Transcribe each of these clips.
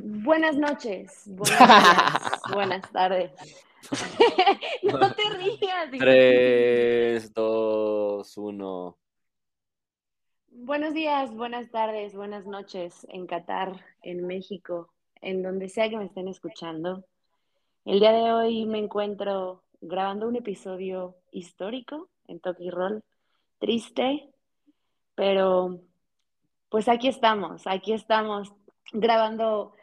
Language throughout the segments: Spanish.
Buenas noches, buenas, días, buenas tardes. no te rías. 3, 2, 1. Buenos días, buenas tardes, buenas noches en Qatar, en México, en donde sea que me estén escuchando. El día de hoy me encuentro grabando un episodio histórico en Toki Roll, triste, pero pues aquí estamos, aquí estamos grabando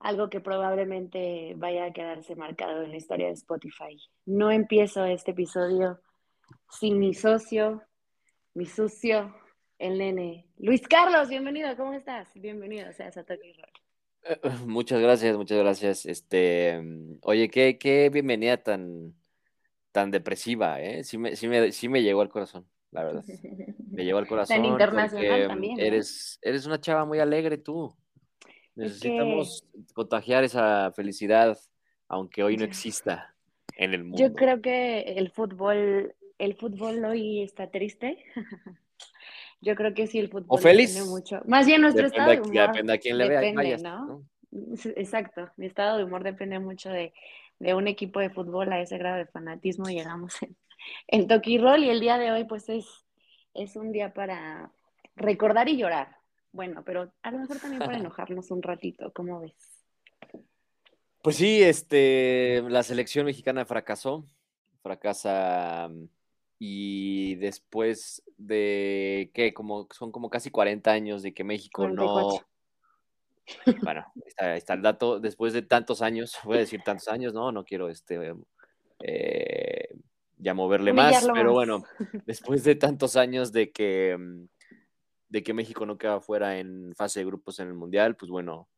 algo que probablemente vaya a quedarse marcado en la historia de Spotify. No empiezo este episodio sin mi socio, mi sucio, el nene. Luis Carlos, bienvenido, ¿cómo estás? Bienvenido seas a Toki Roll. Eh, muchas gracias, muchas gracias. Este, oye, qué, qué bienvenida tan, tan depresiva, ¿eh? Sí me, sí, me, sí me llegó al corazón, la verdad. Me llegó al corazón. Tan internacional también. ¿no? Eres, eres una chava muy alegre tú. Necesitamos contagiar esa felicidad, aunque hoy no exista en el mundo. Yo creo que el fútbol, el fútbol hoy está triste. Yo creo que sí, el fútbol o feliz. depende mucho. Más bien nuestro Depende estado de humor. Depende a quién le vea. depende, vayas, ¿no? ¿no? Exacto, mi estado de humor depende mucho de, de, un equipo de fútbol a ese grado de fanatismo llegamos en, en Toki Roll y el día de hoy pues es, es un día para recordar y llorar. Bueno, pero a lo mejor también para enojarnos un ratito, ¿cómo ves? Pues sí, este, la selección mexicana fracasó, fracasa y después de que como son como casi 40 años de que México 44. no bueno, está, está, el dato, después de tantos años, voy a decir tantos años, no, no quiero este eh, ya moverle más, pero más. bueno, después de tantos años de que de que México no queda fuera en fase de grupos en el Mundial, pues bueno,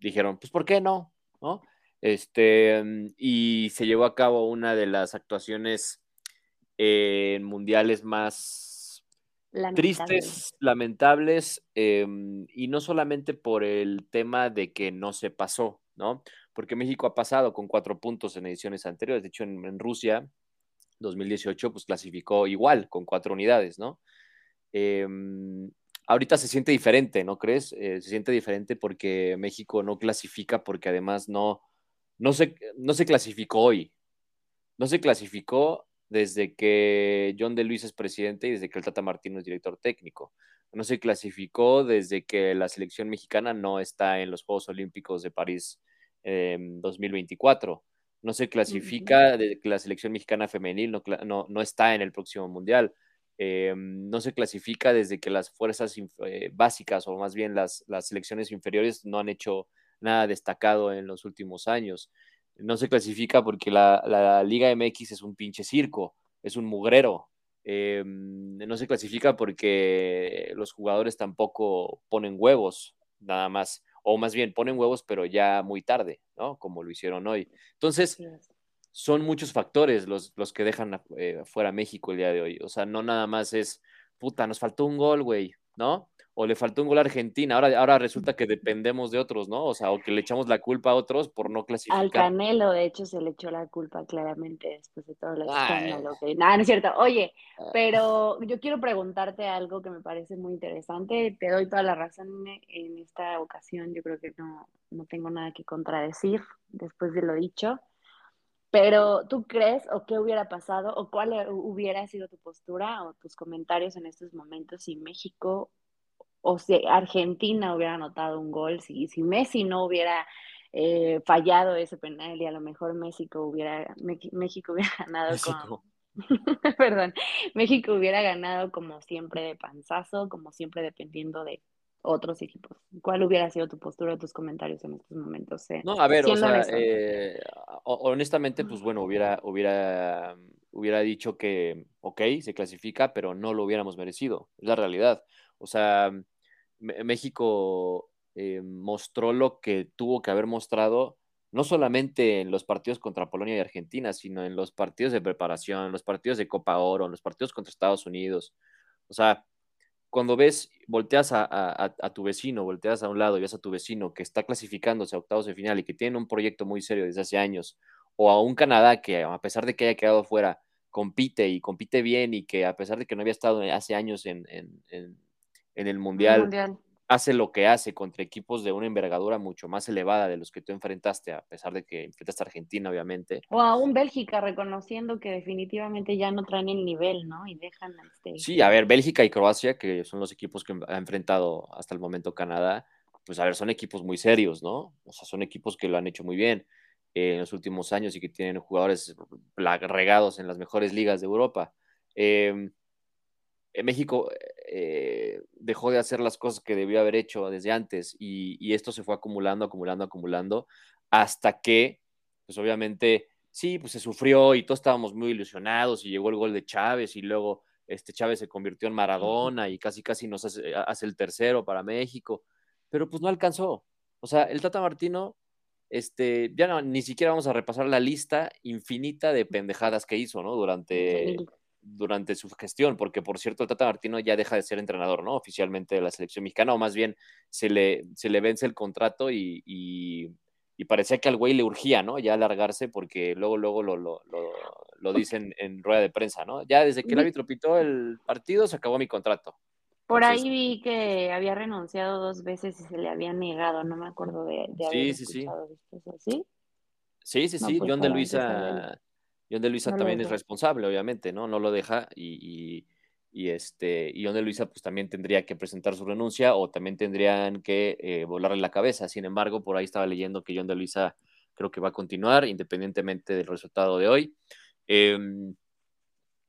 dijeron, pues ¿por qué no? ¿No? Este, y se llevó a cabo una de las actuaciones eh, mundiales más Lamentable. tristes, lamentables, eh, y no solamente por el tema de que no se pasó, ¿no? Porque México ha pasado con cuatro puntos en ediciones anteriores, de hecho en, en Rusia 2018 pues clasificó igual, con cuatro unidades, ¿no? Eh, ahorita se siente diferente, ¿no crees? Eh, se siente diferente porque México no clasifica, porque además no, no, se, no se clasificó hoy. No se clasificó desde que John de Luis es presidente y desde que el Tata Martino es director técnico. No se clasificó desde que la selección mexicana no está en los Juegos Olímpicos de París eh, 2024. No se clasifica desde que la selección mexicana femenil no, no, no está en el próximo Mundial. Eh, no se clasifica desde que las fuerzas eh, básicas o más bien las, selecciones inferiores no han hecho nada destacado en los últimos años. No se clasifica porque la, Liga MX es un pinche circo, es un mugrero. Eh, no se clasifica porque los jugadores tampoco ponen huevos, nada más, o más bien ponen huevos, pero ya muy tarde, ¿no? Como lo hicieron hoy. Entonces, son muchos factores los, los que dejan eh, fuera México el día de hoy. O sea, no nada más es, puta, nos faltó un gol, güey, ¿no? O le faltó un gol a Argentina. Ahora, ahora resulta que dependemos de otros, ¿no? O sea, o que le echamos la culpa a otros por no clasificar. Al Canelo, de hecho, se le echó la culpa claramente después de todo escándalo. Que... Nada, no es cierto. Oye, pero yo quiero preguntarte algo que me parece muy interesante. Te doy toda la razón en esta ocasión. Yo creo que no, no tengo nada que contradecir después de lo dicho. Pero tú crees o qué hubiera pasado o cuál hubiera sido tu postura o tus comentarios en estos momentos si México o si Argentina hubiera anotado un gol, si, si Messi no hubiera eh, fallado ese penal y a lo mejor México hubiera, México hubiera ganado México. con... Perdón, México hubiera ganado como siempre de panzazo, como siempre dependiendo de otros equipos. ¿Cuál hubiera sido tu postura tus comentarios en estos momentos? Eh, no, a ver, o sea, eh, honestamente, pues bueno, hubiera, hubiera, hubiera dicho que, ok, se clasifica, pero no lo hubiéramos merecido, es la realidad. O sea, México eh, mostró lo que tuvo que haber mostrado, no solamente en los partidos contra Polonia y Argentina, sino en los partidos de preparación, en los partidos de Copa Oro, en los partidos contra Estados Unidos. O sea, cuando ves, volteas a, a, a, tu vecino, volteas a un lado y ves a tu vecino que está clasificándose a octavos de final y que tiene un proyecto muy serio desde hace años, o a un Canadá que a pesar de que haya quedado fuera, compite y compite bien y que a pesar de que no había estado hace años en, en, en, en el mundial, mundial, hace lo que hace contra equipos de una envergadura mucho más elevada de los que tú enfrentaste, a pesar de que enfrentaste a Argentina, obviamente. O aún Bélgica, reconociendo que definitivamente ya no traen el nivel, ¿no? Y dejan este... Sí, a ver, Bélgica y Croacia, que son los equipos que ha enfrentado hasta el momento Canadá, pues a ver, son equipos muy serios, ¿no? O sea, son equipos que lo han hecho muy bien eh, en los últimos años y que tienen jugadores regados en las mejores ligas de Europa. Eh, México eh, dejó de hacer las cosas que debió haber hecho desde antes y, esto se fue acumulando, acumulando, acumulando, hasta que, pues obviamente, sí, pues se sufrió y todos estábamos muy ilusionados y llegó el gol de Chávez y luego este Chávez se convirtió en Maradona y casi casi nos hace, hace el tercero para México, pero pues no alcanzó. O sea, el Tata Martino, este, ya no, ni siquiera vamos a repasar la lista infinita de pendejadas que hizo, ¿no? Durante durante su gestión, porque por cierto, Tata Martino ya deja de ser entrenador, ¿no? Oficialmente de la selección mexicana, o más bien se le, se le vence el contrato y, y, parecía que al güey le urgía, ¿no? Ya alargarse, porque luego, luego lo, lo, lo, dicen en rueda de prensa, ¿no? Ya desde que el árbitro pitó el partido, se acabó mi contrato. Por ahí vi que había renunciado dos veces y se le había negado, no me acuerdo de, de haber sí, sí, sí. ¿sí? Sí, sí, sí, pues John de Luisa John de Luisa también es responsable, obviamente, ¿no? No lo deja y, y, este, y John de Luisa pues también tendría que presentar su renuncia o también tendrían que eh, volarle la cabeza. Sin embargo, por ahí estaba leyendo que John de Luisa creo que va a continuar independientemente del resultado de hoy. Em,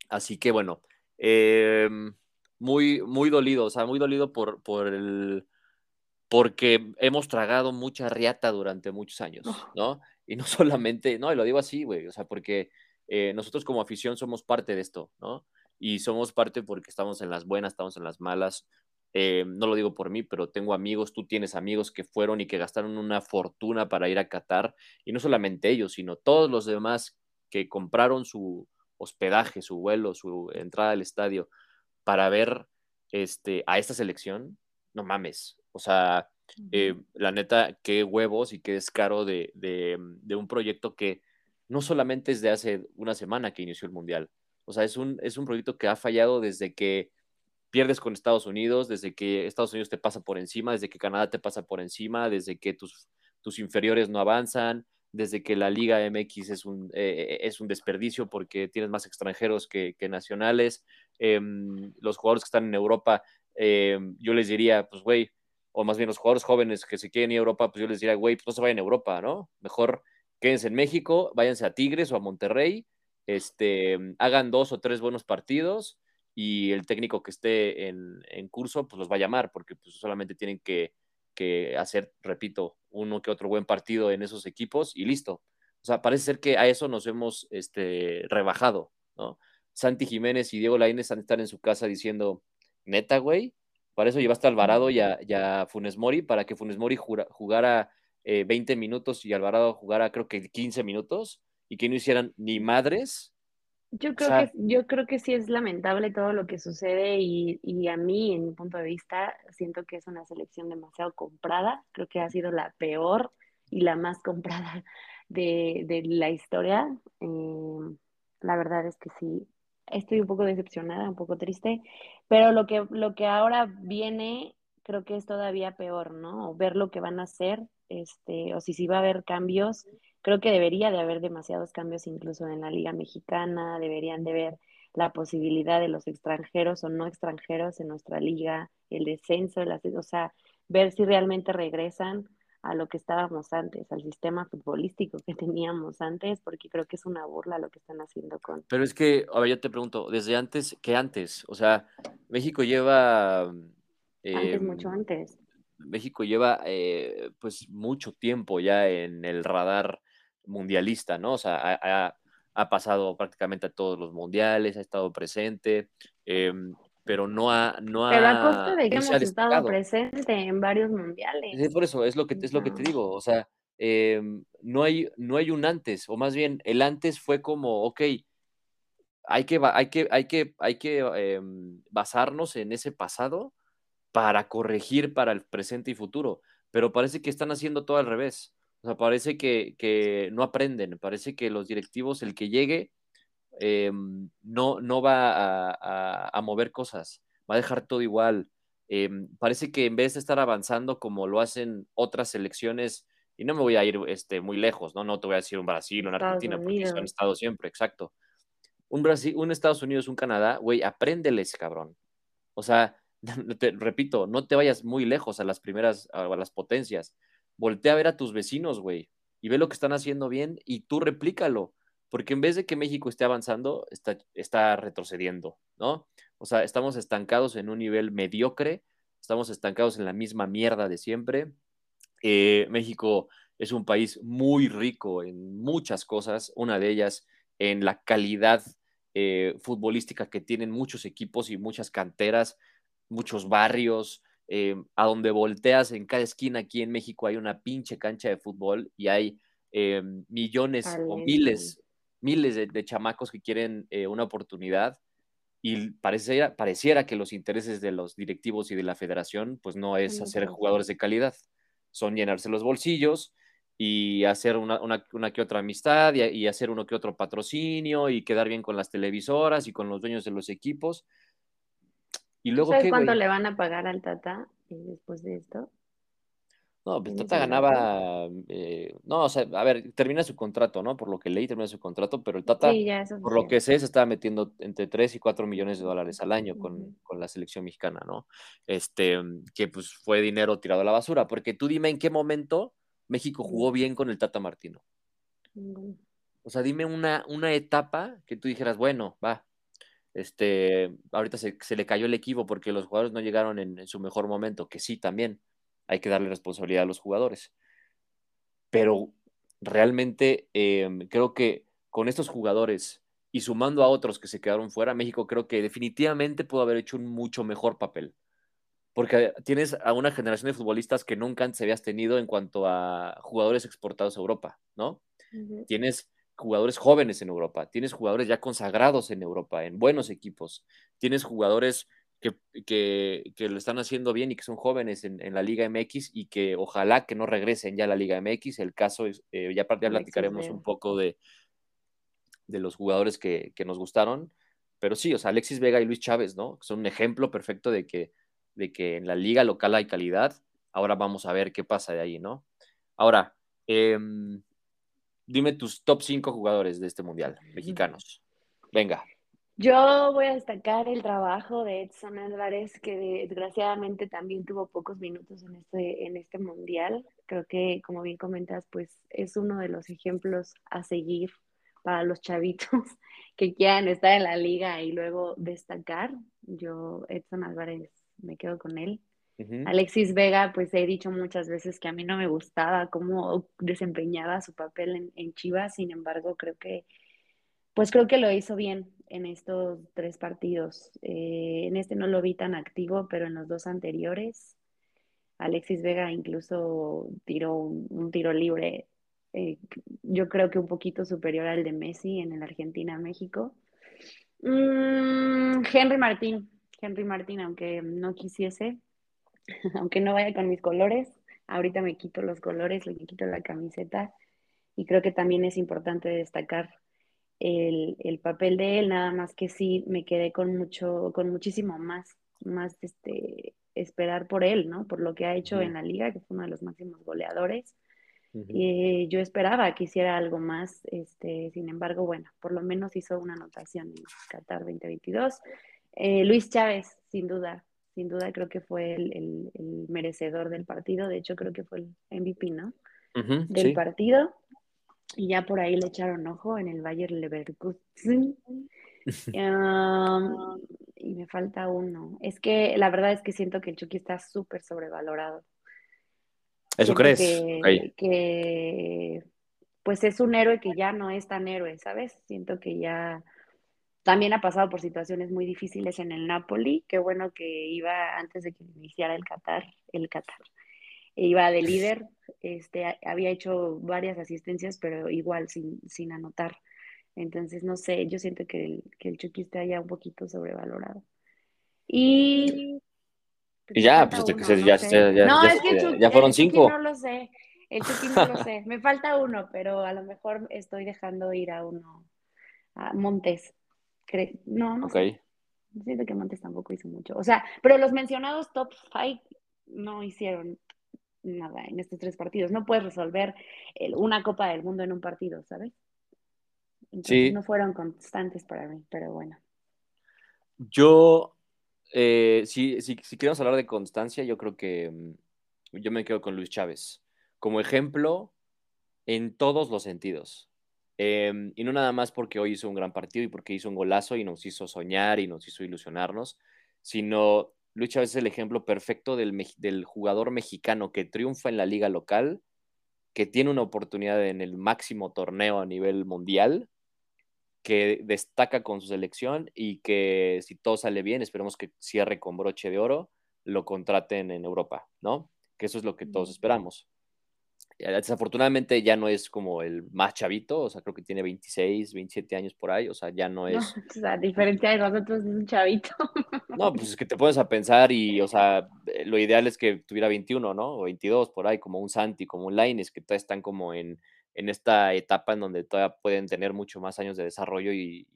así que bueno, em, muy, muy dolido, o sea, muy dolido por, por el porque hemos tragado mucha riata durante muchos años, ¿no? Y no solamente, no, y lo digo así, güey, o sea, porque eh, nosotros como afición somos parte de esto, ¿no? Y somos parte porque estamos en las buenas, estamos en las malas. Eh, no lo digo por mí, pero tengo amigos, tú tienes amigos que fueron y que gastaron una fortuna para ir a Qatar, y no solamente ellos, sino todos los demás que compraron su hospedaje, su vuelo, su entrada al estadio para ver este, a esta selección, no mames. O sea, eh, la neta, qué huevos y qué descaro de, de un proyecto que no solamente es de hace una semana que inició el Mundial. O sea, es un, es un proyecto que ha fallado desde que pierdes con Estados Unidos, desde que Estados Unidos te pasa por encima, desde que Canadá te pasa por encima, desde que tus, tus inferiores no avanzan, desde que la Liga MX es un, eh, es un desperdicio porque tienes más extranjeros que, nacionales. Em, los jugadores que están en Europa, em, yo les diría, pues, güey, o más bien los jugadores jóvenes que se quieren ir a Europa, pues yo les diría, güey, pues no se vayan a Europa, ¿no? Mejor quédense en México, váyanse a Tigres o a Monterrey, este, hagan dos o tres buenos partidos y el técnico que esté en, curso, pues los va a llamar, porque pues, solamente tienen que, hacer, repito, uno que otro buen partido en esos equipos y listo. O sea, parece ser que a eso nos hemos este, rebajado, ¿no? Santi Jiménez y Diego Lainez están en su casa diciendo, neta, güey, para eso llevaste a Alvarado y a, Funes Mori, para que Funes Mori jugara 20 eh, minutos y Alvarado jugara creo que 15 minutos y que no hicieran ni madres. Yo creo, que, yo creo que sí es lamentable todo lo que sucede y, y, a mí, en mi punto de vista, siento que es una selección demasiado comprada. Creo que ha sido la peor y la más comprada de, de la historia. Eh, la verdad es que sí, estoy un poco decepcionada, un poco triste, pero lo que, lo que ahora viene creo que es todavía peor, ¿no? ver lo que van a hacer este, o si sí va a haber cambios, creo que debería de haber demasiados cambios incluso en la Liga Mexicana, deberían de ver la posibilidad de los extranjeros o no extranjeros en nuestra liga, el descenso, o sea, ver si realmente regresan a lo que estábamos antes, al sistema futbolístico que teníamos antes, porque creo que es una burla lo que están haciendo con... Pero es que, a ver, yo te pregunto, desde antes, ¿qué antes? O sea, México lleva... antes, mucho em, antes. México lleva eh, pues mucho tiempo ya en el radar mundialista, ¿no? O sea, ha, pasado prácticamente a todos los mundiales, ha estado presente, em, pero no ha, no Pero a costa de que hemos estado presente en varios mundiales. Sí, por eso es lo que, es lo que te digo, o sea, em, no, hay, no hay un antes, o más bien el antes fue como, ok, hay que, hay que, hay que, hay que em, basarnos en ese pasado para corregir para el presente y futuro, pero parece que están haciendo todo al revés. O sea, parece que, no aprenden, parece que los directivos, el que llegue, em, no, no va a, mover cosas, va a dejar todo igual. Em, parece que en vez de estar avanzando como lo hacen otras selecciones, y no me voy a ir este, muy lejos, ¿no? No te voy a decir un Brasil, una Argentina, porque eso han estado siempre, exacto. Un Brasil, un Estados Unidos, un Canadá, güey, apréndeles, cabrón. O sea, te, repito, no te vayas muy lejos a las primeras, a las potencias. Voltea a ver a tus vecinos, güey, y ve lo que están haciendo bien y tú replícalo. Porque en vez de que México esté avanzando, está, está retrocediendo, ¿no? O sea, estamos estancados en un nivel mediocre, estamos estancados en la misma mierda de siempre. Eh, México es un país muy rico en muchas cosas, una de ellas en la calidad eh, futbolística que tienen muchos equipos y muchas canteras, muchos barrios. Eh, a donde volteas en cada esquina aquí en México hay una pinche cancha de fútbol y hay millones o miles, miles de, chamacos que quieren una oportunidad y pareciera, pareciera que los intereses de los directivos y de la federación pues no es hacer jugadores de calidad, son llenarse los bolsillos y hacer una, que otra amistad y, hacer uno que otro patrocinio y quedar bien con las televisoras y con los dueños de los equipos. Y luego, ¿Sabes cuánto le van a pagar al Tata eh, después de esto? No, pues Tata ganaba, eh, no, o sea, a ver, termina su contrato, ¿no? Por lo que leí, termina su contrato, pero el Tata, por lo que sé, se estaba metiendo entre 3 y 4 millones de dólares al año con, la selección mexicana, ¿no? Este, que pues fue dinero tirado a la basura, porque tú dime en qué momento México jugó bien con el Tata Martino. O sea, dime una, una etapa que tú dijeras, bueno, va, este, ahorita se, le cayó el equipo porque los jugadores no llegaron en su mejor momento, que sí, también hay que darle responsabilidad a los jugadores. Pero realmente em, creo que con estos jugadores y sumando a otros que se quedaron fuera, México creo que definitivamente pudo haber hecho un mucho mejor papel. Porque tienes a una generación de futbolistas que nunca antes habías tenido en cuanto a jugadores exportados a Europa, ¿no? Tienes jugadores jóvenes en Europa, tienes jugadores ya consagrados en Europa, en buenos equipos, tienes jugadores que, que, lo están haciendo bien y que son jóvenes en, la Liga MX y que ojalá que no regresen ya a la Liga MX. El caso es, eh, ya, ya platicaremos un poco de, de los jugadores que, que, nos gustaron, pero sí, o sea, Alexis Vega y Luis Chávez, ¿no? Son un ejemplo perfecto de que, de que en la liga local hay calidad. Ahora vamos a ver qué pasa de ahí, ¿no? Ahora, em, dime tus top 5 jugadores de este mundial, mexicanos. Venga. Yo voy a destacar el trabajo de Edson Álvarez, que desgraciadamente también tuvo pocos minutos en este, en este mundial. Creo que, como bien comentas, pues es uno de los ejemplos a seguir para los chavitos que quieran estar en la liga y luego destacar. Yo, Edson Álvarez, me quedo con él. Alexis Vega, pues he dicho muchas veces que a mí no me gustaba cómo desempeñaba su papel en, en Chivas, sin embargo, creo que pues creo que lo hizo bien en estos tres partidos. Eh, en este no lo vi tan activo, pero en los dos anteriores, Alexis Vega incluso tiró un, tiro libre, eh, yo creo que un poquito superior al de Messi en el Argentina-México. Mm, Henry Martín, Henry Martín, aunque no quisiese, aunque no vaya con mis colores, ahorita me quito los colores, le quito la camiseta y creo que también es importante destacar el, papel de él, nada más que sí me quedé con mucho, con muchísimo más, más este, esperar por él, ¿no? Por lo que ha hecho en la liga, que fue uno de los máximos goleadores. y yo esperaba que hiciera algo más, este, sin embargo, bueno, por lo menos hizo una anotación en Qatar 2022. Eh, Luis Chávez, sin duda, sin duda creo que fue el, merecedor del partido, de hecho creo que fue el MVP, ¿no? del partido y ya por ahí le echaron ojo en el Bayer Leverkusen. y me falta uno. Es que la verdad es que siento que el Chucky está súper sobrevalorado. ¿Eso crees? Que, pues es un héroe que ya no es tan héroe, ¿sabes? Siento que ya también ha pasado por situaciones muy difíciles en el Napoli. Qué bueno que iba antes de que iniciara el Qatar, el Qatar, iba de líder, este, había hecho varias asistencias, pero igual sin, sin anotar. Entonces, no sé, yo siento que el, que el Chucky está ya un poquito sobrevalorado. Y... Pues, y ya, pues este, que ya, ya, no, es que Chucky, ya fueron cinco. no lo sé, el Chucky no lo sé. Me falta uno, pero a lo mejor estoy dejando ir a uno, a Montes. No, no okay. Siento que Montes tampoco hizo mucho. O sea, pero los mencionados top five no hicieron nada en estos tres partidos. No puedes resolver una Copa del Mundo en un partido, ¿sabes? Entonces no fueron constantes para mí, pero bueno. Yo, eh, si, si, si, queremos hablar de constancia, yo creo que mm, yo me quedo con Luis Chávez. Como ejemplo, en todos los sentidos. Em, y no nada más porque hoy hizo un gran partido y porque hizo un golazo y nos hizo soñar y nos hizo ilusionarnos, sino Luis Chávez es el ejemplo perfecto del, del jugador mexicano que triunfa en la liga local, que tiene una oportunidad en el máximo torneo a nivel mundial, que destaca con su selección y que si todo sale bien, esperemos que cierre con broche de oro, lo contraten en Europa, ¿no? Que eso es lo que todos esperamos. Desafortunadamente ya no es como el más chavito, o sea, creo que tiene 26, 27 años por ahí, o sea, ya no es... o sea, diferencia de nosotros es un chavito. No, pues es que te pones a pensar y, o sea, eh, lo ideal es que tuviera 21, ¿no? O 22 por ahí, como un Santi, como un Laines, que todavía están como en, en esta etapa en donde todavía pueden tener mucho más años de desarrollo y,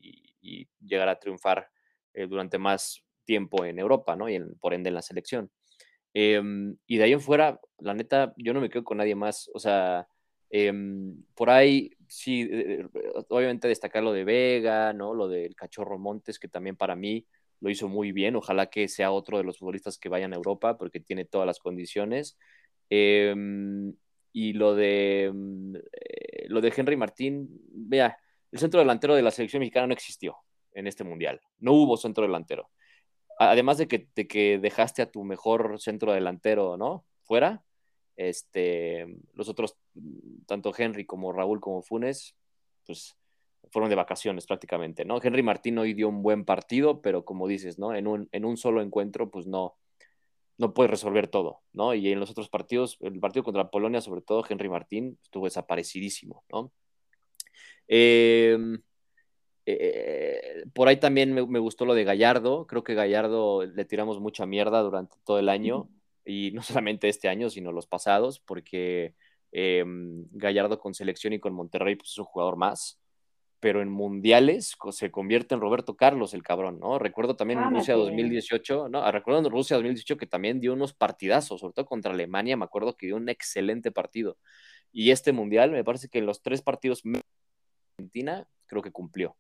llegar a triunfar eh, durante más tiempo en Europa, ¿no? Y por ende en la selección. Em, y de ahí en fuera, la neta, yo no me quedo con nadie más. O sea, em, por ahí sí, eh, eh, obviamente destacar lo de Vega, ¿no? Lo del Cachorro Montes, que también para mí lo hizo muy bien. Ojalá que sea otro de los futbolistas que vayan a Europa, porque tiene todas las condiciones. Em, y lo de, eh, lo de Henry Martín, vea, el centro delantero de la selección mexicana no existió en este mundial. No hubo centro delantero además de que, que dejaste a tu mejor centro delantero, ¿no? Fuera, este, los otros, tanto Henry como Raúl como Funes, pues fueron de vacaciones prácticamente, ¿no? Henry Martín hoy dio un buen partido, pero como dices, ¿no? En un, en un solo encuentro, pues no, no puedes resolver todo, ¿no? Y en los otros partidos, el partido contra Polonia, sobre todo, Henry Martín estuvo desaparecidísimo, ¿no? Eh, eh, por ahí también me, gustó lo de Gallardo. Creo que Gallardo le tiramos mucha mierda durante todo el año. Y no solamente este año, sino los pasados, porque eh, Gallardo con selección y con Monterrey pues, es un jugador más. Pero en mundiales se convierte en Roberto Carlos, el cabrón, ¿no? Recuerdo también en ah, Rusia 2018, ¿no? Ah, recuerdo en Rusia 2018 que también dio unos partidazos, sobre todo contra Alemania, me acuerdo que dio un excelente partido. Y este mundial, me parece que en los tres partidos Argentina, creo que cumplió.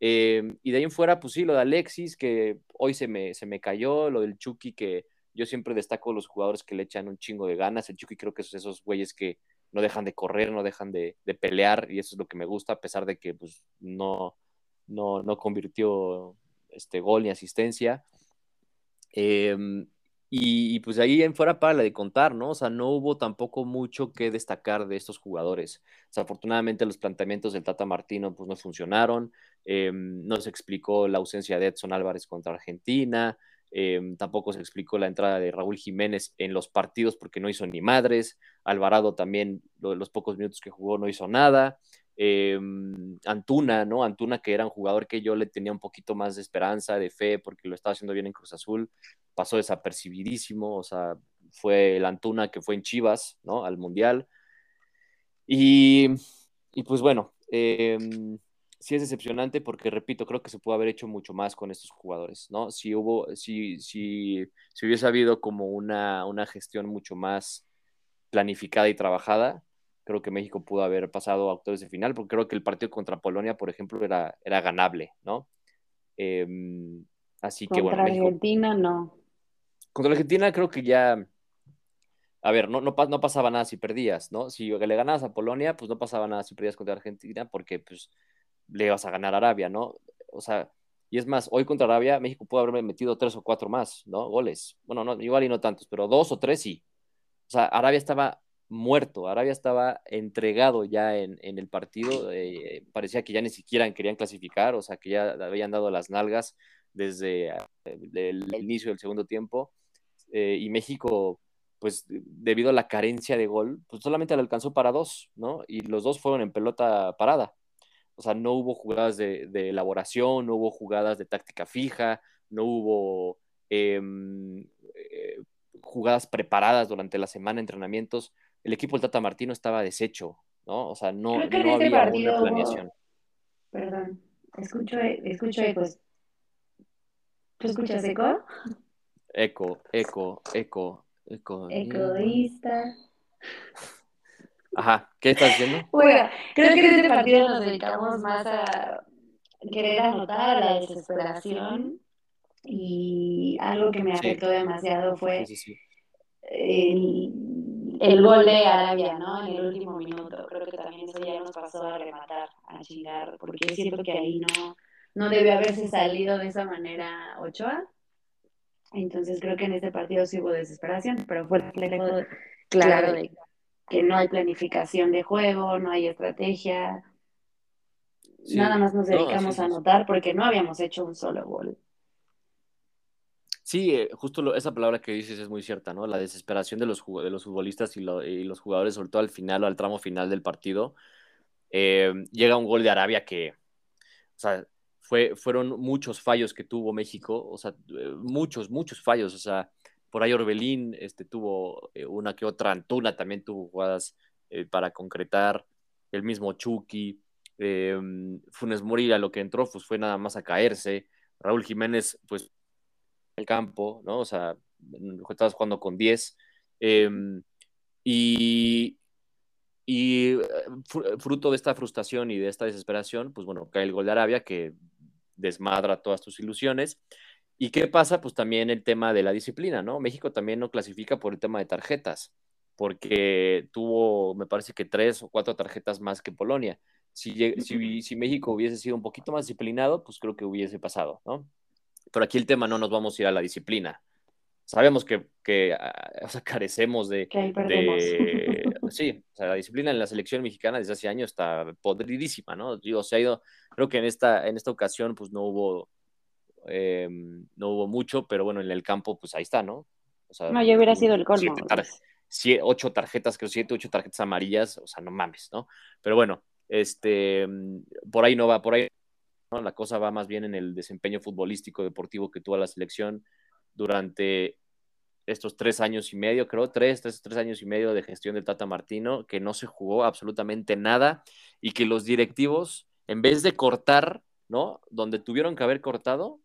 Em, y de ahí en fuera, pues sí, lo de Alexis, que hoy se me, se me cayó, lo del Chucky, que yo siempre destaco los jugadores que le echan un chingo de ganas. El Chucky creo que es esos güeyes que no dejan de correr, no dejan de, pelear, y eso es lo que me gusta, a pesar de que pues, no, no, no convirtió este gol ni asistencia. Em, y, pues ahí en fuera para la de contar, ¿no? O sea, no hubo tampoco mucho que destacar de estos jugadores. Desafortunadamente los planteamientos del Tata Martino pues no funcionaron, eh, no se explicó la ausencia de Edson Álvarez contra Argentina, eh, tampoco se explicó la entrada de Raúl Jiménez en los partidos porque no hizo ni madres, Alvarado también los pocos minutos que jugó no hizo nada, eh, Antuna, ¿no? Antuna, que era un jugador que yo le tenía un poquito más de esperanza, de fe, porque lo estaba haciendo bien en Cruz Azul, pasó desapercibidísimo, o sea, fue el Antuna que fue en Chivas, ¿no? Al Mundial. Y, pues bueno, eh, sí es decepcionante porque, repito, creo que se pudo haber hecho mucho más con estos jugadores, ¿no? Si hubo, si, si, si hubiese habido como una, una gestión mucho más planificada y trabajada, creo que México pudo haber pasado a octavos de final, porque creo que el partido contra Polonia, por ejemplo, era, era ganable, ¿no? Em, así que bueno. Contra Argentina no. Contra Argentina creo que ya. A ver, no, no, no, pasaba nada si perdías, ¿no? Si le ganabas a Polonia, pues no pasaba nada si perdías contra Argentina, porque pues le ibas a ganar a Arabia, ¿no? O sea, y es más, hoy contra Arabia, México pudo haberme metido tres o cuatro más, ¿no? Goles. Bueno, no, igual y no tantos, pero dos o tres sí. O sea, Arabia estaba muerto. Arabia estaba entregado ya en, el partido. Eh, parecía que ya ni siquiera querían clasificar, o sea, que ya habían dado las nalgas desde eh, el, inicio del segundo tiempo. Eh, y México, pues debido a la carencia de gol, pues solamente le alcanzó para dos, ¿no? Y los dos fueron en pelota parada. O sea, no hubo jugadas de, elaboración, no hubo jugadas de táctica fija, no hubo em, jugadas preparadas durante la semana, entrenamientos el equipo del Tata Martino estaba deshecho, ¿no? O sea, no, no había una planeación. Perdón, escucho, escucho pues ¿Tú escuchas eco? Eco, eco, eco, eco. Ecoísta. Ajá, ¿qué estás diciendo? Bueno, creo que en este partido nos dedicamos más a querer anotar a la desesperación y algo que me afectó demasiado fue Sí, sí, sí. el, el gol de Arabia, ¿no? En el último minuto. Creo que también eso ya nos pasó a rematar, a chingar, porque siento que ahí no, no debió haberse salido de esa manera Ochoa. Entonces creo que en este partido sí hubo desesperación, pero fue reflejo claro de que no hay planificación de juego, no hay estrategia. Sí. Nada más nos No, dedicamos a anotar porque no habíamos hecho un solo gol. Sí, eh, justo lo- esa palabra que dices es muy cierta, ¿no? La desesperación de los, de los futbolistas y, lo- y los jugadores, sobre todo al final o al tramo final del partido. Eh, llega un gol de Arabia que, o sea, fue, fueron muchos fallos que tuvo México, o sea, eh, muchos, muchos fallos, o sea, por ahí Orbelín este, tuvo eh, una que otra, Antuna también tuvo jugadas eh, para concretar, el mismo Chucky, eh, Funes Mori lo que entró pues, fue nada más a caerse, Raúl Jiménez, pues, el campo, ¿no? O sea, estabas jugando con 10. eh, y, y fr- fruto de esta frustración y de esta desesperación, pues bueno, cae el gol de Arabia que desmadra todas tus ilusiones. ¿Y qué pasa? Pues también el tema de la disciplina, ¿no? México también no clasifica por el tema de tarjetas, porque tuvo, me parece que tres o cuatro tarjetas más que Polonia. Si, si, si México hubiese sido un poquito más disciplinado, pues creo que hubiese pasado, ¿no? Pero aquí el tema no nos vamos a ir a la disciplina. Sabemos que, que ah, o sea, carecemos de, Que de- sí, o sea, la disciplina en la selección mexicana desde hace años está podridísima, ¿no? Digo, se ha ido, creo que en esta, en esta ocasión pues no hubo, eh, no hubo mucho, pero bueno, en el campo pues ahí está, ¿no? O sea, No, ya hubiera sido el colmo. siete tar- sie- ocho tarjetas, creo, siete, ocho tarjetas amarillas, o sea, no mames, ¿no? Pero bueno, este, por ahí no va, por ahí, ¿no? La cosa va más bien en el desempeño futbolístico, deportivo que tuvo la selección durante estos tres años y medio, creo, tres, tres, tres años y medio de gestión del Tata Martino, que no se jugó absolutamente nada y que los directivos, en vez de cortar, ¿no? Donde tuvieron que haber cortado,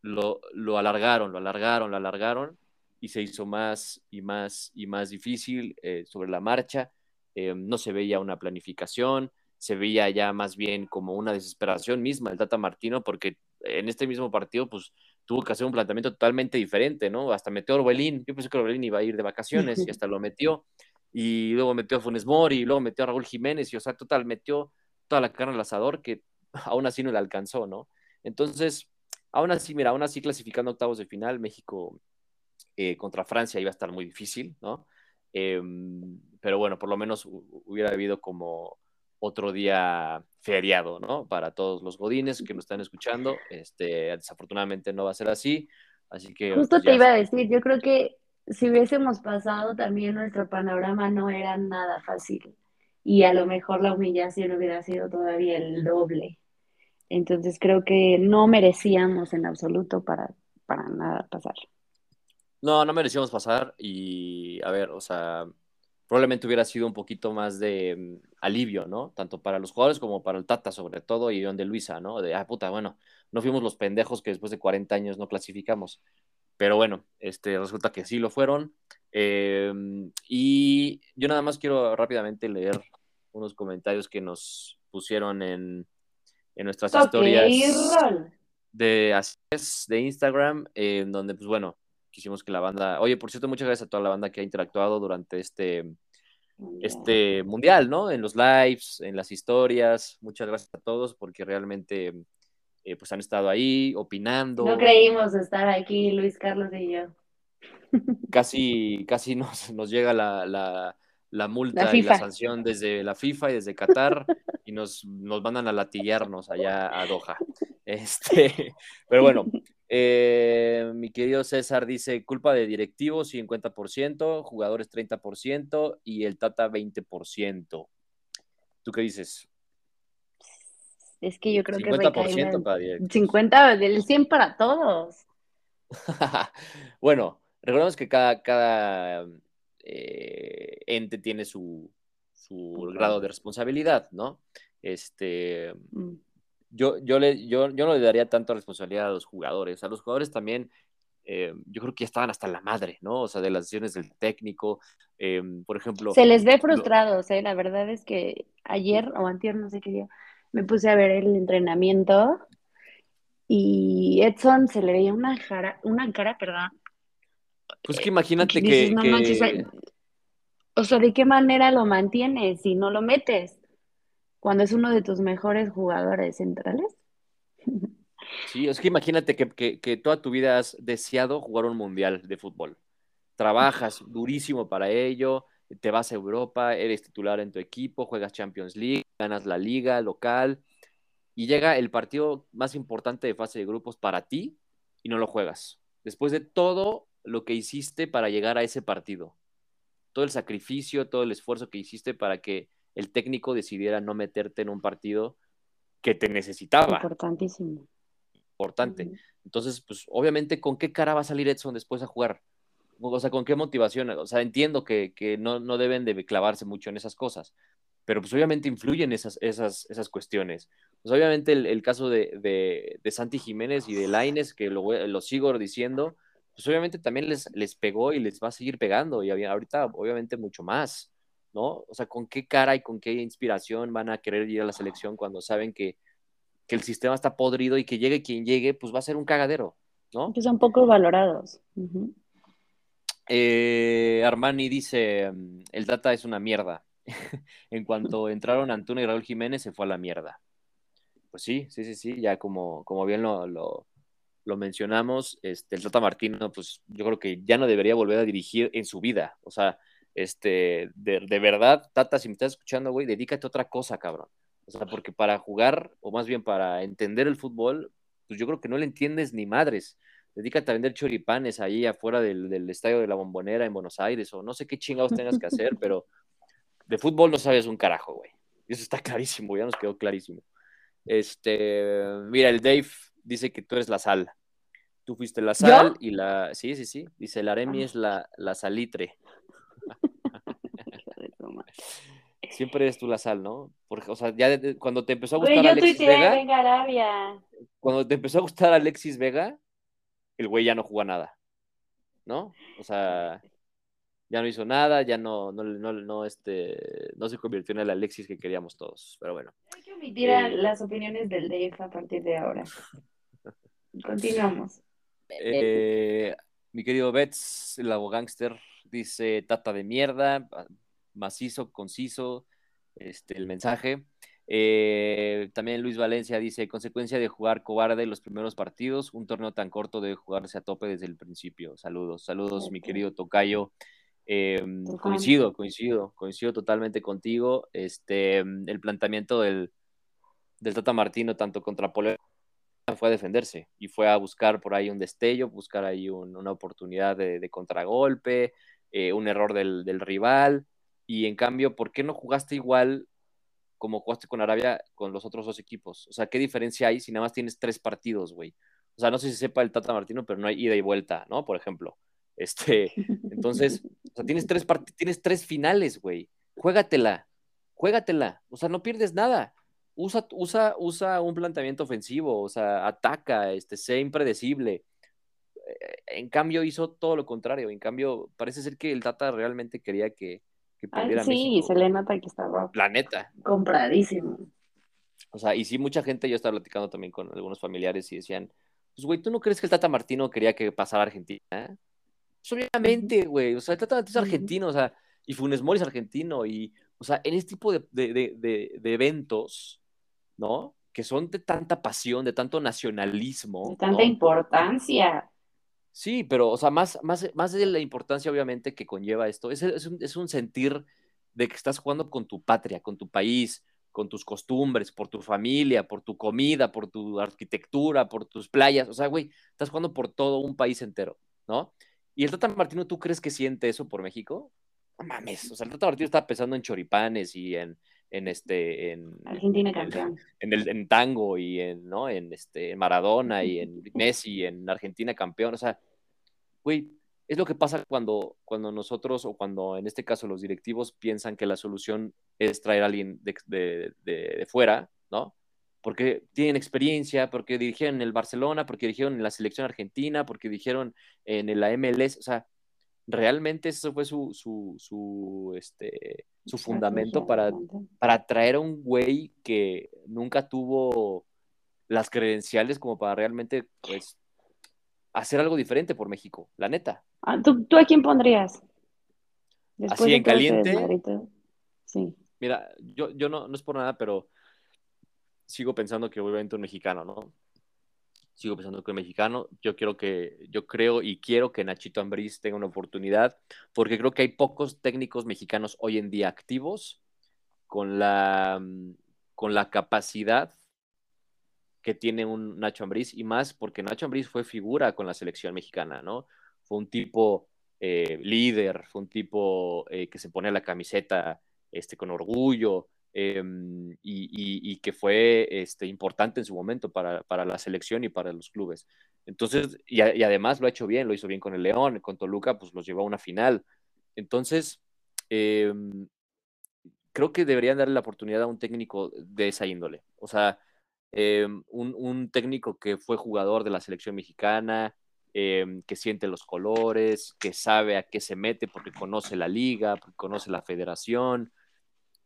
lo, lo alargaron, lo alargaron, lo alargaron y se hizo más y más y más difícil eh, sobre la marcha. Eh, no se veía una planificación, se veía ya más bien como una desesperación misma del Tata Martino, porque en este mismo partido, pues tuvo que hacer un planteamiento totalmente diferente, ¿no? Hasta metió a Orbelín, yo pensé que Orbelín iba a ir de vacaciones y hasta lo metió, y luego metió a Funes Mori, y luego metió a Raúl Jiménez, y o sea, total, metió toda la carne al asador que aún así no le alcanzó, ¿no? Entonces, aún así, mira, aún así clasificando octavos de final, México eh, contra Francia iba a estar muy difícil, ¿no? Eh, pero bueno, por lo menos hubiera habido como otro día feriado, ¿no? Para todos los godines que nos están escuchando. Este, desafortunadamente no va a ser así, así que... Justo pues, te ya iba a decir, yo creo que si hubiésemos pasado también nuestro panorama no era nada fácil y a lo mejor la humillación hubiera sido todavía el doble. Entonces creo que no merecíamos en absoluto para, para nada pasar. No, no merecíamos pasar y, a ver, o sea, probablemente hubiera sido un poquito más de mm, alivio, ¿no? Tanto para los jugadores como para el Tata, sobre todo, y Don de Luisa, ¿no? De, ah, puta, bueno, no fuimos los pendejos que después de 40 años no clasificamos. Pero bueno, este, resulta que sí lo fueron. Eh, y yo nada más quiero rápidamente leer unos comentarios que nos pusieron en, en nuestras historias de, de Instagram, eh, en donde, pues bueno, quisimos que la banda. Oye, por cierto, muchas gracias a toda la banda que ha interactuado durante este, este mundial, ¿no? En los lives, en las historias. Muchas gracias a todos porque realmente eh, pues han estado ahí opinando. No creímos estar aquí, Luis Carlos y yo. Casi, casi nos, nos llega la, la, la multa La y la sanción desde la FIFA y desde Qatar y nos, nos mandan a latillarnos allá a Doha. Este, pero bueno, eh, mi querido César dice, culpa de directivos 50%, jugadores 30% y el Tata 20%. ¿Tú qué dices? Es que yo creo que 50% recae para directivos. 50 del 100 para todos. bueno, recordemos que cada, cada eh, ente tiene su, su grado de responsabilidad, ¿no? Este, Mm. Yo, yo, le, yo, yo no le daría tanto responsabilidad a los jugadores. A los jugadores también, eh, yo creo que ya estaban hasta la madre, ¿no? O sea, de las decisiones del técnico. Eh, por ejemplo. Se les ve frustrados, ¿eh? La verdad es que ayer o antier, no sé qué día, me puse a ver el entrenamiento y Edson se le veía una cara, una cara, perdón. Pues que imagínate que, o sea, ¿de qué manera lo mantienes si no lo metes? Cuando es uno de tus mejores jugadores centrales. Sí, es que imagínate que, toda tu vida has deseado jugar un mundial de fútbol. Trabajas durísimo para ello, te vas a Europa, eres titular en tu equipo, juegas Champions League, ganas la liga local y llega el partido más importante de fase de grupos para ti y no lo juegas. Después de todo lo que hiciste para llegar a ese partido, todo el sacrificio, todo el esfuerzo que hiciste para que el técnico decidiera no meterte en un partido que te necesitaba. Importantísimo. Importante. Entonces, pues obviamente, ¿con qué cara va a salir Edson después a jugar? O sea, ¿con qué motivación? O sea, entiendo que, no, no, deben de clavarse mucho en esas cosas, pero pues obviamente influyen esas, esas, esas cuestiones. Pues obviamente el, caso de, de, Santi Jiménez y de Laines, que lo, lo sigo diciendo, pues obviamente también les, les pegó y les va a seguir pegando, y ahorita obviamente mucho más, ¿no? O sea, ¿con qué cara y con qué inspiración van a querer ir a la selección cuando saben que, el sistema está podrido y que llegue quien llegue, pues va a ser un cagadero, ¿no? Que son poco valorados. Eh, Armani dice, mm, el data es una mierda. en cuanto entraron Antonio y Raúl Jiménez, se fue a la mierda. Pues sí, sí, sí, sí, ya como, como bien lo, lo mencionamos, este, el Tata Martino, pues yo creo que ya no debería volver a dirigir en su vida. O sea, este, de, verdad, Tata, si me estás escuchando, güey, dedícate a otra cosa, cabrón. O sea, porque para jugar, o más bien para entender el fútbol, pues yo creo que no le entiendes ni madres. Dedícate a vender choripanes ahí afuera del, del estadio de la Bombonera en Buenos Aires, o no sé qué chingados tengas que hacer, pero de fútbol no sabes un carajo, güey. Eso está clarísimo, ya nos quedó clarísimo. Este, mira, el Dave dice que tú eres la sal. Tú fuiste la sal y la. Sí, sí, sí. Dice, la Aremi ah. es la, la salitre. Siempre eres tú la sal, ¿no? Porque, o sea, ya cuando te empezó a gustar Alexis Vega. Cuando te empezó a gustar Alexis Vega, el güey ya no jugó nada. ¿No? O sea, ya no hizo nada, ya no, no, no, no, este, no se convirtió en el Alexis que queríamos todos. Pero bueno. Hay que omitir eh, las opiniones del DF a partir de ahora. Continuamos. Eh, mi querido Betts, el abogánster, dice tata de mierda, macizo, conciso, este, el mensaje. Eh, también Luis Valencia dice, consecuencia de jugar cobarde los primeros partidos, un torneo tan corto debe jugarse a tope desde el principio. Saludos, saludos, mi querido Tocayo. Em, coincido, coincido, coincido totalmente contigo. Este, el planteamiento del, del Tata Martino, tanto contra Polo fue a defenderse y fue a buscar por ahí un destello, buscar ahí una oportunidad de, contragolpe, eh, un error del, rival. Y en cambio, ¿por qué no jugaste igual como jugaste con Arabia con los otros dos equipos? O sea, ¿qué diferencia hay si nada más tienes tres partidos, güey? O sea, no sé si sepa el Tata Martino, pero no hay ida y vuelta, ¿no? Por ejemplo. Este, entonces, o sea, tienes tres, tienes tres finales, güey. Juégatela, juégatela. O sea, no pierdes nada usa, usa, usa un planteamiento ofensivo, o sea, ataca, este, sea impredecible. Eh, en cambio, hizo todo lo contrario. En cambio, parece ser que el Tata realmente quería que, que perdiera Sí, se le nota que estaba. La neta. Compradísimo. O sea, y sí, mucha gente, yo estaba platicando también con algunos familiares y decían, pues, güey, ¿tú no crees que el Tata Martino quería que pasara a Argentina? Pues, obviamente, güey, o sea, el Tata es argentino, o sea, y Funes Mori es argentino, y, o sea, en este tipo de, de, de eventos, ¿no? Que son de tanta pasión, de tanto nacionalismo. De tanta importancia. Sí, pero, o sea, más, más, más de la importancia, obviamente, que conlleva esto, es, es, un, sentir de que estás jugando con tu patria, con tu país, con tus costumbres, por tu familia, por tu comida, por tu arquitectura, por tus playas. O sea, güey, estás jugando por todo un país entero, ¿no? Y el Tata Martino, ¿tú crees que siente eso por México? No mames, o sea, el Tata Martino está pensando en choripanes y en, en este en Argentina campeón. en, el en tango y en no en este Maradona y en Messi en Argentina campeón o sea güey es lo que pasa cuando cuando nosotros o cuando en este caso los directivos piensan que la solución es traer a alguien de, de, de, fuera no porque tienen experiencia, porque dirigieron en el Barcelona, porque dirigieron en la selección argentina, porque dirigieron en la MLS, o sea, realmente eso fue su, su, su, este, su fundamento para, para traer a un güey que nunca tuvo las credenciales como para realmente, pues, hacer algo diferente por México, la neta. Ah, ¿Tú, ¿Tú, a quién pondrías? Así en caliente. Sí. Mira, yo, yo no, no es por nada, pero sigo pensando que voy a un mexicano, ¿no? Sigo pensando que un mexicano. Yo quiero que, yo creo y quiero que Nachito Ambriz tenga una oportunidad, porque creo que hay pocos técnicos mexicanos hoy en día activos con la, con la capacidad que tiene un Nacho Ambriz y más porque Nacho Ambriz fue figura con la selección mexicana, ¿no? Fue un tipo eh, líder, fue un tipo eh, que se pone la camiseta este, con orgullo em, y, que fue este, importante en su momento para, la selección y para los clubes. Entonces, y, además lo ha hecho bien, lo hizo bien con el León, con Toluca, pues los llevó a una final. Entonces, em, creo que deberían darle la oportunidad a un técnico de esa índole. O sea, em, un, un, técnico que fue jugador de la selección mexicana, que siente los colores, que sabe a qué se mete porque conoce la liga, conoce la federación.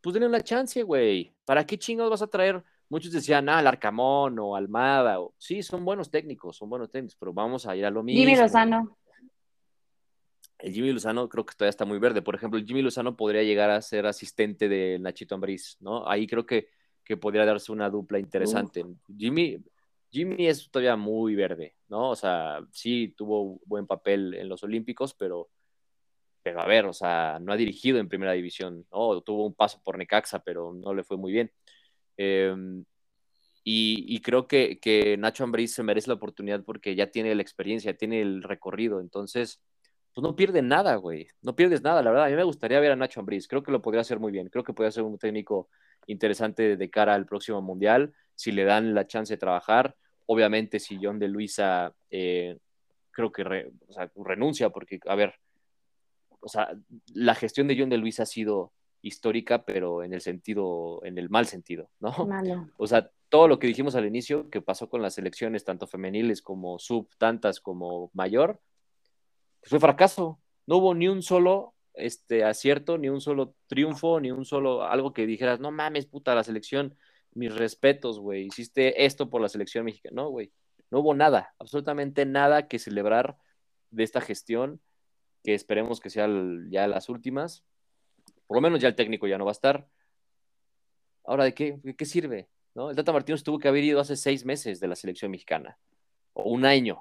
Pues denle una chance, güey. ¿Para qué chingados vas a traer? Muchos decían, ah, Arcamón o Almada. O... Sí, son buenos técnicos, son buenos técnicos, pero vamos a ir a lo mismo. Jimmy Lozano. El Jimmy Lozano creo que todavía está muy verde. Por ejemplo, el Jimmy Lozano podría llegar a ser asistente de Nachito Ambriz, ¿no? Ahí creo que, que podría darse una dupla interesante. Jimmy, Jimmy es todavía muy verde, ¿no? O sea, sí tuvo buen papel en los Olímpicos, pero, pero a ver, o sea, no ha dirigido en primera división, ¿no? Tuvo un paso por Necaxa, pero no le fue muy bien. Em, y, creo que, que Nacho Ambriz se merece la oportunidad porque ya tiene la experiencia, tiene el recorrido, entonces, pues no pierde nada, güey, no pierdes nada, la verdad, a mí me gustaría ver a Nacho Ambriz, creo que lo podría hacer muy bien, creo que podría ser un técnico interesante de cara al próximo Mundial, si le dan la chance de trabajar. Obviamente, si John de Luisa eh, creo que renuncia, porque, a ver, o sea, la gestión de John de Luisa ha sido histórica, pero en el sentido, en el mal sentido, ¿no? O sea, todo lo que dijimos al inicio, que pasó con las elecciones, tanto femeniles como sub, tantas como mayor, pues fue fracaso. No hubo ni un solo este, acierto, ni un solo triunfo, ni un solo algo que dijeras, no mames, puta, la selección mis respetos, güey, hiciste esto por la selección mexicana. No, güey, no hubo nada, absolutamente nada que celebrar de esta gestión, que esperemos que sea ya las últimas. Por lo menos ya el técnico ya no va a estar. Ahora, ¿de qué, qué sirve? ¿No? El Tata Martínez tuvo que haber ido hace seis meses de la selección mexicana, o un año.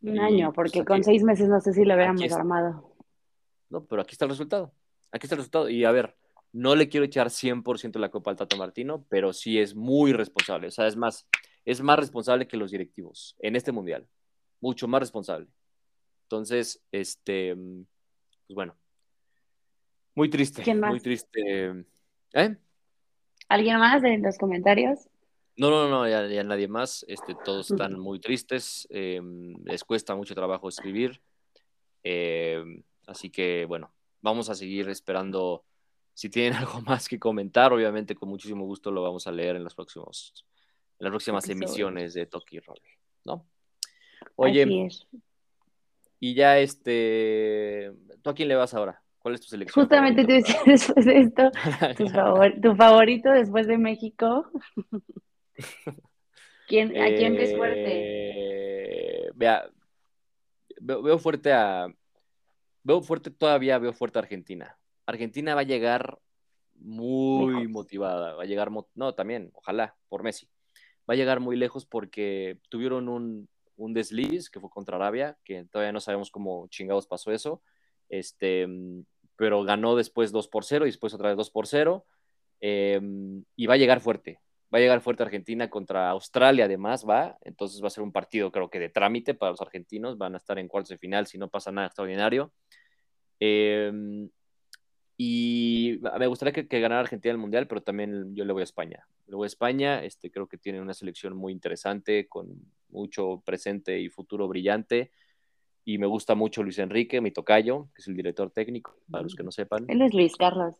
Un año, pues, porque con seis meses no sé si lo hubiéramos armado. No, pero aquí está el resultado. Aquí está el resultado. Y a ver, no le quiero echar 100% la copa al Tata Martino, pero sí es muy responsable. O sea, es más, es más responsable que los directivos en este mundial. Mucho más responsable. Entonces, este, pues bueno. Muy triste. ¿Quién más? Muy triste. ¿Eh? ¿Alguien más en los comentarios? No, no, no, ya, nadie más. Este, todos están muy tristes. Em, les cuesta mucho trabajo escribir. Em, así que, bueno, vamos a seguir esperando si tienen algo más que comentar, obviamente con muchísimo gusto lo vamos a leer en los próximos, en las próximas emisiones de Toki Roll, ¿no? Oye, y ya este, ¿tú a quién le vas ahora? ¿Cuál es tu selección? Justamente te decía después de esto, tu, favorito después de México. ¿Quién, ¿A quién ves fuerte? Eh, vea, veo, fuerte a. Veo fuerte todavía, veo fuerte a Argentina. Argentina va a llegar muy motivada, va a llegar, no, también, ojalá, por Messi. Va a llegar muy lejos porque tuvieron un, un desliz que fue contra Arabia, que todavía no sabemos cómo chingados pasó eso, este, pero ganó después 2 por 0 y después otra vez 2 por 0, em, y va a llegar fuerte, va a llegar fuerte Argentina contra Australia además, va, entonces va a ser un partido creo que de trámite para los argentinos, van a estar en cuartos de final si no pasa nada extraordinario. Eh, y me gustaría que, ganara Argentina el Mundial, pero también yo le voy a España. Le voy a España, este, creo que tiene una selección muy interesante, con mucho presente y futuro brillante. Y me gusta mucho Luis Enrique, mi tocayo, que es el director técnico, para los que no sepan. Él es Luis Carlos.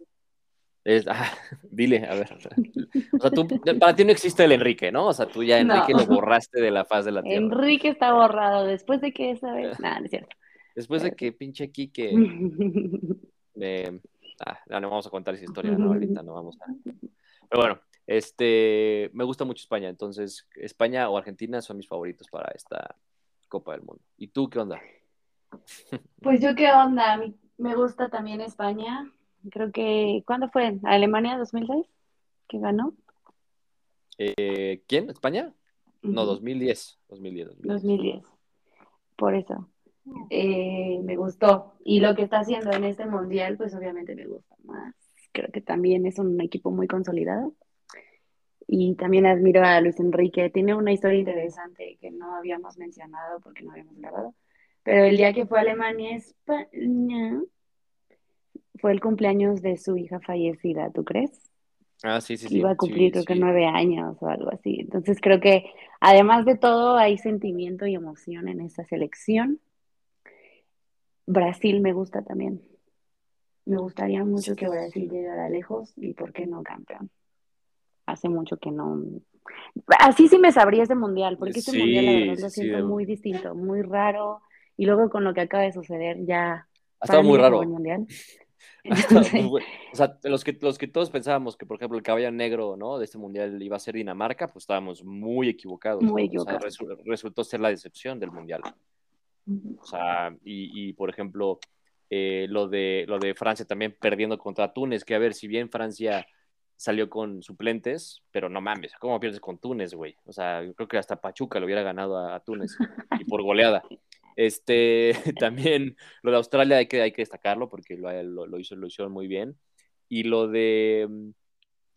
ah, dile, a ver. O sea, tú, para ti no existe el Enrique, ¿no? O sea, tú ya Enrique lo borraste de la faz de la tierra. Enrique está borrado después de que esa vez. Nada, no es cierto. Después de que pinche Kike. me... ah, no, vamos a contar esa historia, ¿no? Ahorita no vamos a. Pero bueno, este, me gusta mucho España, entonces España o Argentina son mis favoritos para esta Copa del Mundo. ¿Y tú qué onda? Pues yo qué onda, me gusta también España. Creo que, ¿cuándo fue? ¿Alemania 2006? ¿Que ganó? Eh, ¿Quién? ¿España? No, 2010. 2010. 2010. Por eso. Eh, me gustó. Y lo que está haciendo en este mundial, pues obviamente me gusta más. Creo que también es un equipo muy consolidado. Y también admiro a Luis Enrique. Tiene una historia interesante que no habíamos mencionado porque no habíamos grabado. Pero el día que fue a Alemania, España, fue el cumpleaños de su hija fallecida, ¿tú crees? Ah, sí, sí, sí. Iba a cumplir creo que nueve años o algo así. Entonces creo que además de todo hay sentimiento y emoción en esta selección. Brasil me gusta también. Me gustaría mucho que Brasil llegara lejos y por qué no campeón. Hace mucho que no. Así sí me sabría ese mundial, porque este mundial la verdad lo siento muy distinto, muy raro. Y luego con lo que acaba de suceder ya. Ha estado muy raro. Mundial. o sea, los que, los que todos pensábamos que, por ejemplo, el caballo negro ¿no? de este mundial iba a ser Dinamarca, pues estábamos muy equivocados. Muy equivocados. resultó ser la decepción del mundial. O sea, y, por ejemplo, eh, lo, de, lo de Francia también perdiendo contra Túnez, que a ver, si bien Francia salió con suplentes, pero no mames, ¿cómo pierdes con Túnez, güey? O sea, yo creo que hasta Pachuca lo hubiera ganado a, a Túnez y por goleada. Este, también lo de Australia hay que, hay que destacarlo porque lo, lo, hizo, lo hicieron muy bien. Y lo de, mm,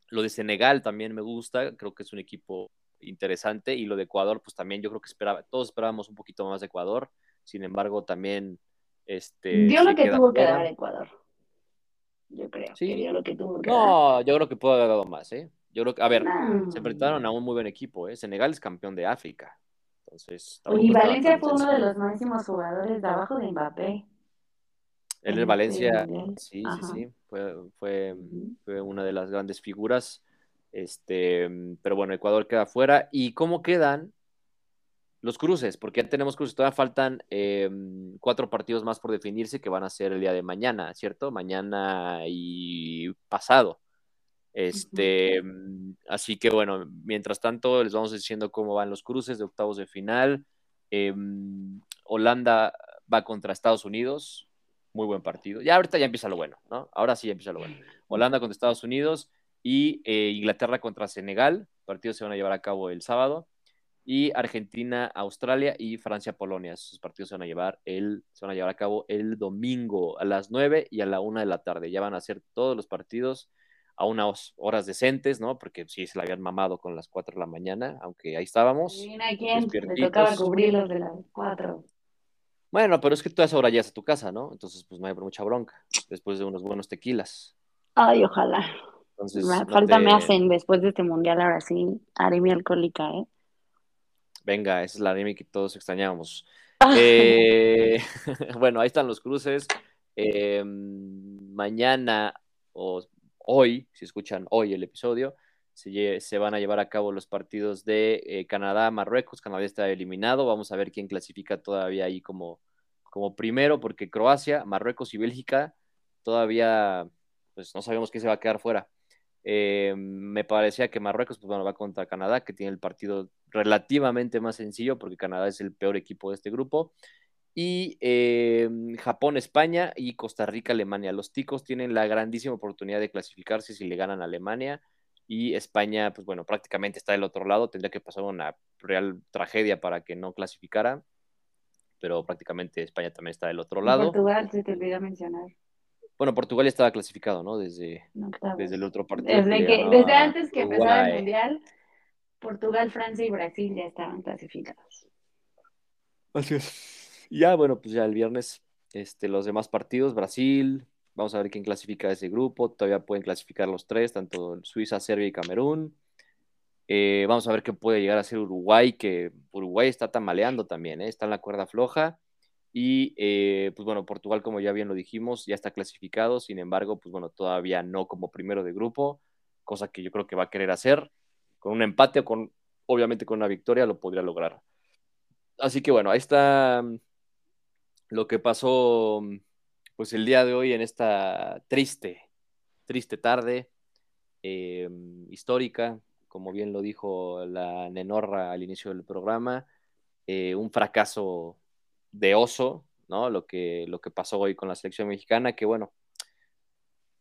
lo de Senegal también me gusta, creo que es un equipo interesante. Y lo de Ecuador, pues también yo creo que esperaba, todos esperábamos un poquito más de Ecuador. Sin embargo, también... Este, dio lo que tuvo que dar Ecuador. Yo creo. Sí. dio lo que tuvo que no, yo creo que pudo haber dado más, ¿eh? Yo creo que, a ver, se enfrentaron a un muy buen equipo, ¿eh? Senegal es campeón de África. Entonces, y Valencia fue uno de los máximos jugadores de abajo de Mbappé. Él en Valencia, sí, sí, sí, fue, fue, fue, una de las grandes figuras. Este, pero bueno, Ecuador queda fuera. ¿Y cómo quedan los cruces? Porque ya tenemos cruces, todavía faltan em, cuatro partidos más por definirse que van a ser el día de mañana, ¿cierto? Mañana y pasado. Este, mm, así que bueno, mientras tanto les vamos diciendo cómo van los cruces de octavos de final. Em, Holanda va contra Estados Unidos, muy buen partido. Ya ahorita ya empieza lo bueno, ¿no? Ahora sí ya empieza lo bueno. Holanda contra Estados Unidos y eh, Inglaterra contra Senegal, partidos se van a llevar a cabo el sábado. Y Argentina, Australia y Francia, Polonia. Esos partidos se van a llevar el, se van a llevar a cabo el domingo a las 9 y a la 1 de la tarde. Ya van a ser todos los partidos a unas horas decentes, ¿no? Porque sí se la habían mamado con las 4 de la mañana, aunque ahí estábamos. Mira quién le tocaba cubrir los de las 4. Bueno, pero es que tú a esa hora ya a tu casa, ¿no? Entonces, pues no hay mucha bronca, después de unos buenos tequilas. Ay, ojalá. Entonces, falta me hacen después de este mundial, ahora sí, haré mi alcohólica, ¿eh? Venga, esa es la anemia que todos extrañábamos. eh, bueno, ahí están los cruces. Eh, mañana, o hoy, si escuchan hoy el episodio, se, van a llevar a cabo los partidos de eh, Canadá, Marruecos. Canadá está eliminado. Vamos a ver quién clasifica todavía ahí como, como primero, porque Croacia, Marruecos y Bélgica todavía, pues no sabemos quién se va a quedar fuera. Eh, me parecía que Marruecos, pues va contra Canadá, que tiene el partido relativamente más sencillo, porque Canadá es el peor equipo de este grupo y em, Japón, España y Costa Rica, Alemania. Los ticos tienen la grandísima oportunidad de clasificarse si le ganan a Alemania y España, pues bueno, prácticamente está del otro lado, tendría que pasar una real tragedia para que no clasificara, pero prácticamente España también está del otro lado. Portugal, se te olvidó mencionar. Bueno, Portugal ya estaba clasificado, ¿no? Desde, desde el otro partido. Desde, que, desde antes que empezara el Mundial, Portugal, Francia y Brasil ya estaban clasificados. Así es ya, bueno, pues ya el viernes, este, los demás partidos, Brasil, vamos a ver quién clasifica ese grupo, todavía pueden clasificar los tres, tanto Suiza, Serbia y Camerún. Eh, vamos a ver qué puede llegar a ser Uruguay, que Uruguay está tamaleando también, ¿eh? está en la cuerda floja. Y eh, pues bueno, Portugal, como ya bien lo dijimos, ya está clasificado, sin embargo, pues bueno, todavía no como primero de grupo, cosa que yo creo que va a querer hacer. Con un empate o con, obviamente con una victoria lo podría lograr. Así que bueno, ahí está mm, lo que pasó mm, pues el día de hoy en esta triste, triste tarde eh, histórica, como bien lo dijo la Nenorra al inicio del programa, eh, un fracaso de oso, ¿no? Lo que, lo que pasó hoy con la selección mexicana, que bueno,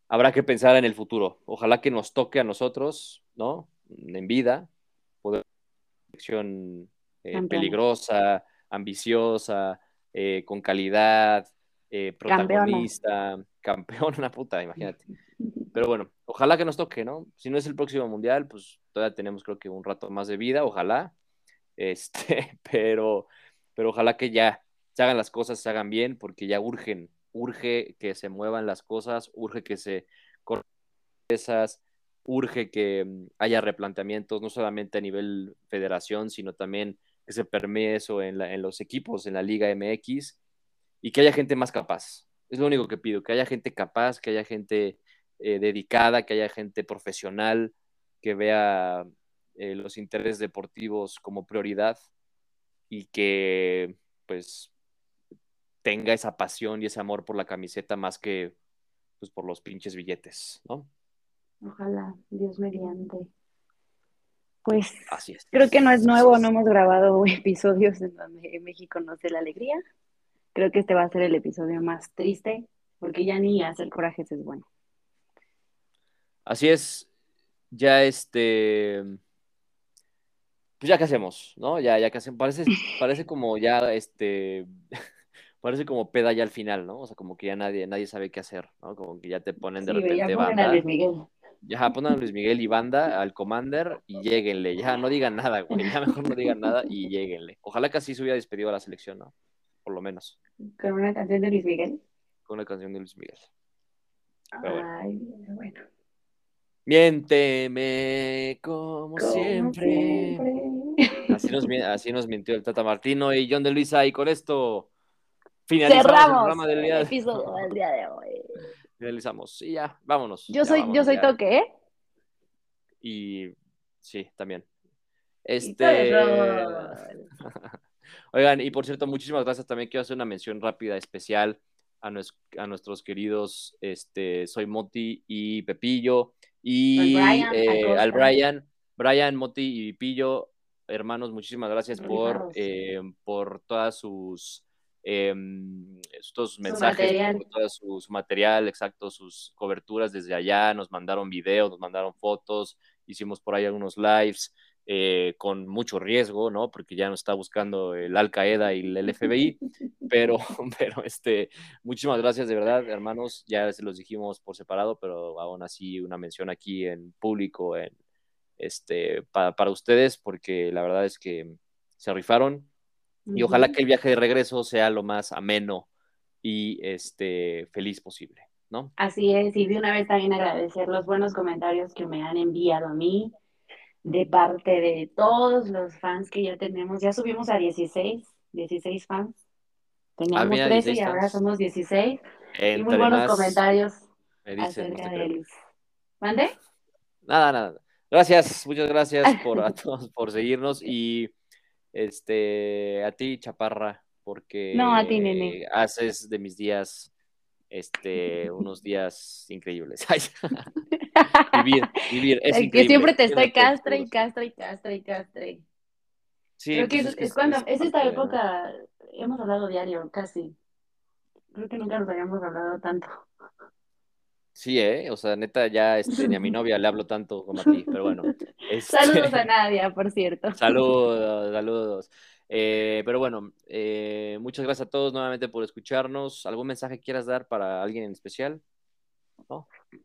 habrá que pensar en el futuro. Ojalá que nos toque a nosotros, ¿no? En vida, poder selección eh, peligrosa, ambiciosa, eh, con calidad, eh, protagonista, campeona. una puta, imagínate. Pero bueno, ojalá que nos toque, ¿no? Si no es el próximo mundial, pues todavía tenemos creo que un rato más de vida, ojalá. Este, pero, pero ojalá que ya se hagan las cosas, se hagan bien, porque ya urgen, urge que se muevan las cosas, urge que se corten esas, urge que mm, haya replanteamientos, no solamente a nivel federación, sino también que se permee eso en, los equipos, en la Liga MX, y que haya gente más capaz. Es lo único que pido, que haya gente capaz, que haya gente eh, dedicada, que haya gente profesional, que vea eh, los intereses deportivos como prioridad y que pues tenga esa pasión y ese amor por la camiseta más que pues por los pinches billetes, ¿no? Ojalá, Dios mediante. Pues Así es. creo que no es nuevo, no hemos grabado episodios en donde México no sé la alegría. Creo que este va a ser el episodio más triste, porque ya ni hacer corajes es bueno. Así es, ya este, pues ya que hacemos, ¿no? Ya, ya que hacemos, parece, parece como ya este, parece como peda ya al final, ¿no? O sea, como que ya nadie, nadie sabe qué hacer, ¿no? Como que ya te ponen de repente ya banda. A Luis Miguel. Ya ponen a Luis Miguel y banda al Commander y lleguenle. Ya no digan nada, güey. Ya mejor no digan nada y lleguenle. Ojalá que así se hubiera despedido a la selección, ¿no? Por lo menos. ¿Con una canción de Luis Miguel? Con una canción de Luis Miguel. Ay, bueno. Miénteme como, siempre. Así, nos, así nos mintió el Tata Martino y John de Luisa. Y con esto Finalizamos Cerramos el programa del día, episodio del día de hoy. Finalizamos. Y ya, vámonos. Yo soy, yo soy Toque, ¿eh? Y sí, también. Este. Oigan, y por cierto, muchísimas gracias. También quiero hacer una mención rápida, especial a, a nuestros queridos este, Soy Moti y Pepillo. Y al Brian, eh, Brian, Moti y Pepillo, hermanos, muchísimas gracias por, eh, por todas sus Em, estos mensajes, todo su, material, exacto, sus coberturas desde allá, nos mandaron videos, nos mandaron fotos, hicimos por ahí algunos lives eh, con mucho riesgo, ¿no? Porque ya nos está buscando el Al Qaeda y el FBI, pero, pero este, muchísimas gracias de verdad, hermanos, ya se los dijimos por separado, pero aún así una mención aquí en público, en, este, para ustedes, porque la verdad es que se rifaron, y ojalá que el viaje de regreso sea lo más ameno y este, feliz posible, ¿no? Así es, y de una vez también agradecer los buenos comentarios que me han enviado a mí de parte de todos los fans que ya tenemos. Ya subimos a 16, 16 fans. Teníamos 13 y ahora somos 16. y muy buenos comentarios acerca de ¿Mande? Nada, nada. Gracias, muchas gracias por a todos por seguirnos y este, a ti, Chaparra, porque no, a ti, nene. haces de mis días este, unos días increíbles. vivir, vivir, es Que siempre te estoy castre y castre y castre y. Sí, Creo que pues es, cuando, es, esta época, hemos hablado diario, casi. Creo que nunca nos habíamos hablado tanto. Sí, ¿eh? O sea, neta, ya este, ni a mi novia le hablo tanto como a ti, pero bueno. Saludos a Nadia, por cierto. Saludos, saludos. Eh, pero bueno, eh, muchas gracias a todos nuevamente por escucharnos. ¿Algún mensaje quieras dar para alguien en especial?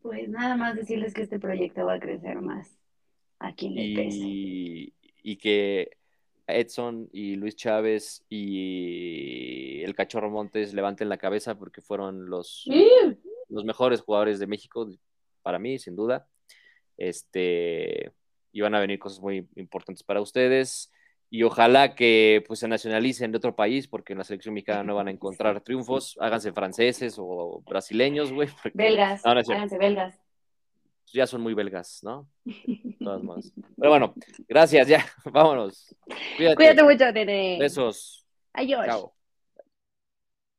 Pues nada más decirles que este proyecto va a crecer más aquí en el y, y que Edson y Luis Chávez y el Cachorro Montes levanten la cabeza porque fueron los los mejores jugadores de México, para mí, sin duda. Este, y van a venir cosas muy importantes para ustedes. y ojalá que pues se nacionalicen de otro país porque en la selección mexicana no van a encontrar triunfos, háganse franceses o brasileños, güey. Belgas, háganse belgas. Ya son muy belgas, ¿no? Todas más. Pero bueno, gracias, ya, vámonos. Cuídate, Cuídate mucho, Tere. Besos. Adiós. Chao.